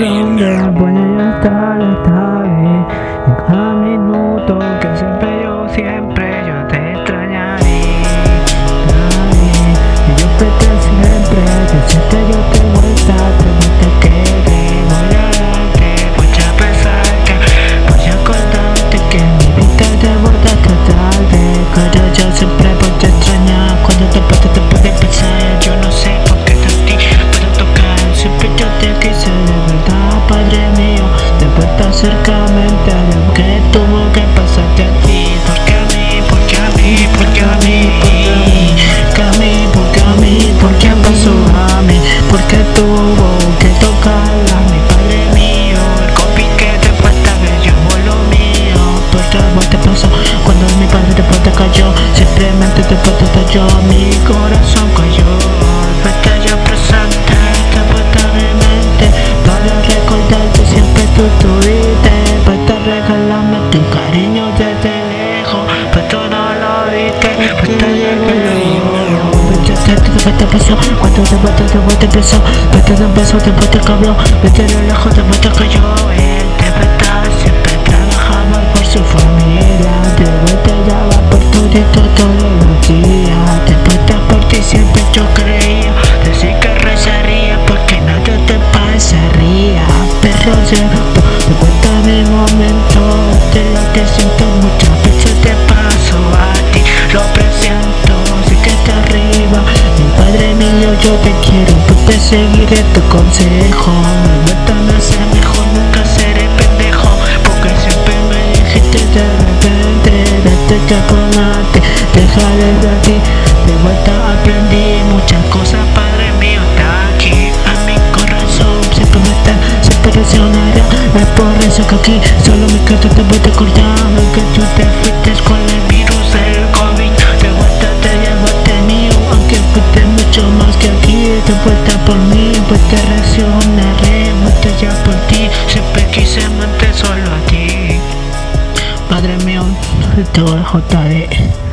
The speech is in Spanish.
around and acércamente a mí que tuvo que pasarte a ti Porque a mí, porque a mí, porque a mí Porque a mí, porque a mí, porque pasó a mí Porque tuvo que tocarla a mi padre mío El copy que te falta ver yo lo mío Porque a vos te pasó cuando mi padre después te cayó Simplemente te te estalló Mi corazón cayó. Vete preso, cuando te vuelta te vuelta preso Vete de un beso, te vuelta cabrón. Vete de lejos, te vuelta cayó verdad siempre trabajaba por su familia. De vuelta ya por todo todos los días. De vuelta por ti siempre yo creía. Decir que rezaría porque nada te pasaría. Pero llegando de vuelta mi momento De lo que siento muchas yo te quiero Pues te seguiré tu consejo. Mi vuelta me hace mejor, nunca seré pendejo Porque siempre me dijiste de repente Date chocolate, déjale de ti. De vuelta aprendí muchas cosas, padre mío está aquí A mi corazón. Siempre me está, siempre reaccionará Es por eso que aquí solo me quedo te voy a acordar Que tú te fuiste con el virus De vuelta por mí, pues te reaccionaré Muerto ya por ti, siempre quise mantener solo a ti. Padre mío, todo JD